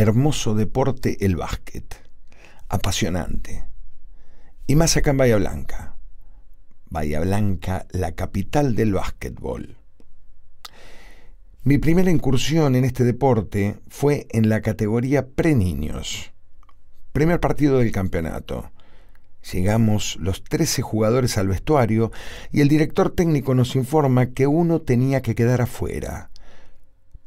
hermoso deporte el básquet, apasionante. Y más acá en Bahía Blanca. Bahía Blanca, la capital del básquetbol. Mi primera incursión en este deporte fue en la categoría pre-niños. Primer partido del campeonato. Llegamos los 13 jugadores al vestuario y el director técnico nos informa que uno tenía que quedar afuera,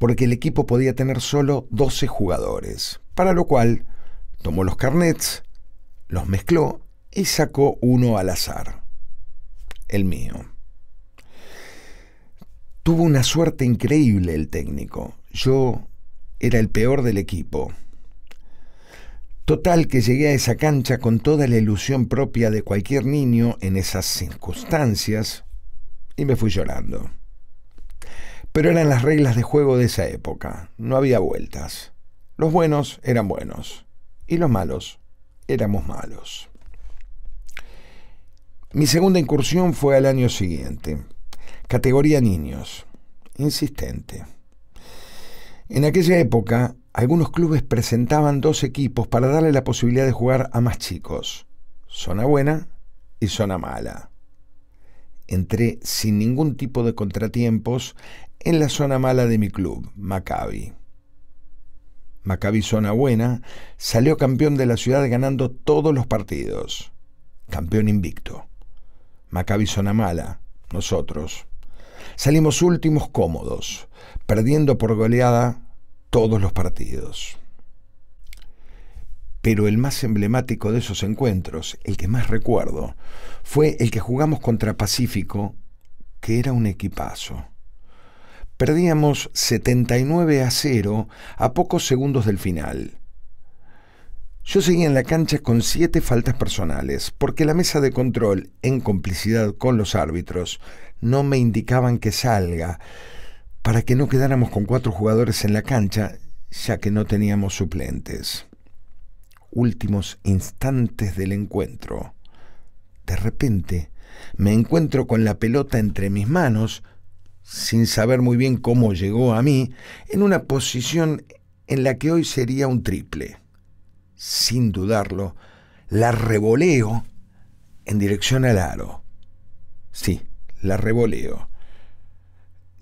porque el equipo podía tener solo 12 jugadores, para lo cual tomó los carnets, los mezcló y sacó uno al azar, el mío. Tuvo una suerte increíble el técnico. Yo era el peor del equipo. Total que llegué a esa cancha con toda la ilusión propia de cualquier niño en esas circunstancias y me fui llorando. Pero eran las reglas de juego de esa época, no había vueltas. Los buenos eran buenos y los malos éramos malos. Mi segunda incursión fue al año siguiente, categoría niños, insistente. En aquella época algunos clubes presentaban dos equipos para darle la posibilidad de jugar a más chicos, zona buena y zona mala. Entré sin ningún tipo de contratiempos en la zona mala de mi club, Maccabi. Maccabi Zona Buena salió campeón de la ciudad ganando todos los partidos. Campeón invicto. Maccabi Zona Mala, nosotros. Salimos últimos cómodos, perdiendo por goleada todos los partidos. Pero el más emblemático de esos encuentros, el que más recuerdo, fue el que jugamos contra Pacífico, que era un equipazo. Perdíamos 79 a 0 a pocos segundos del final. Yo seguía en la cancha con siete faltas personales, porque la mesa de control, en complicidad con los árbitros, no me indicaban que salga, para que no quedáramos con cuatro jugadores en la cancha, ya que no teníamos suplentes. Últimos instantes del encuentro. De repente me encuentro con la pelota entre mis manos, sin saber muy bien cómo llegó a mí, en una posición en la que hoy sería un triple. Sin dudarlo, la revoleo en dirección al aro. Sí, la revoleo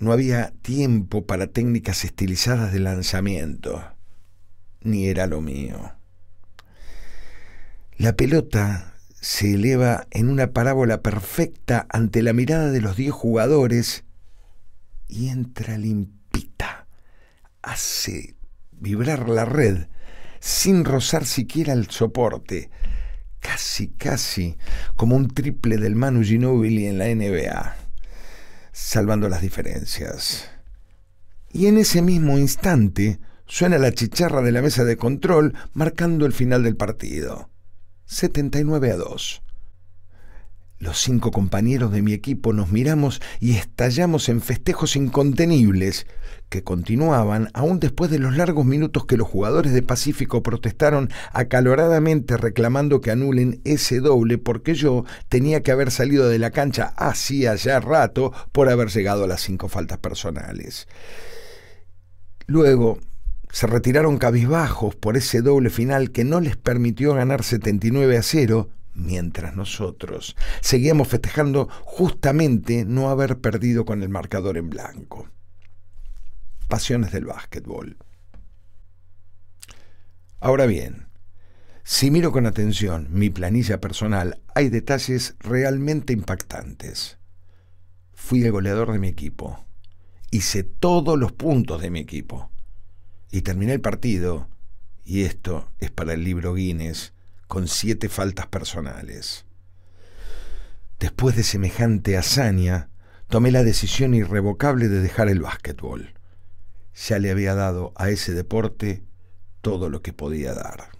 no había tiempo para técnicas estilizadas de lanzamiento, ni era lo mío. La pelota se eleva en una parábola perfecta ante la mirada de los diez jugadores y entra limpita. Hace vibrar la red sin rozar siquiera el soporte, casi, casi como un triple del Manu Ginobili en la NBA salvando las diferencias. Y en ese mismo instante suena la chicharra de la mesa de control marcando el final del partido. 79 a 2. Los cinco compañeros de mi equipo nos miramos y estallamos en festejos incontenibles que continuaban aún después de los largos minutos que los jugadores de Pacífico protestaron acaloradamente reclamando que anulen ese doble porque yo tenía que haber salido de la cancha hacía ya rato por haber llegado a las cinco faltas personales. Luego se retiraron cabizbajos por ese doble final que no les permitió ganar 79 a 0 mientras nosotros seguíamos festejando justamente no haber perdido con el marcador en blanco. Pasiones del básquetbol. Ahora bien, si miro con atención mi planilla personal, hay detalles realmente impactantes. Fui el goleador de mi equipo. Hice todos los puntos de mi equipo. Y terminé el partido, y esto es para el libro Guinness, con siete faltas personales. Después de semejante hazaña, tomé la decisión irrevocable de dejar el básquetbol. Ya le había dado a ese deporte todo lo que podía dar.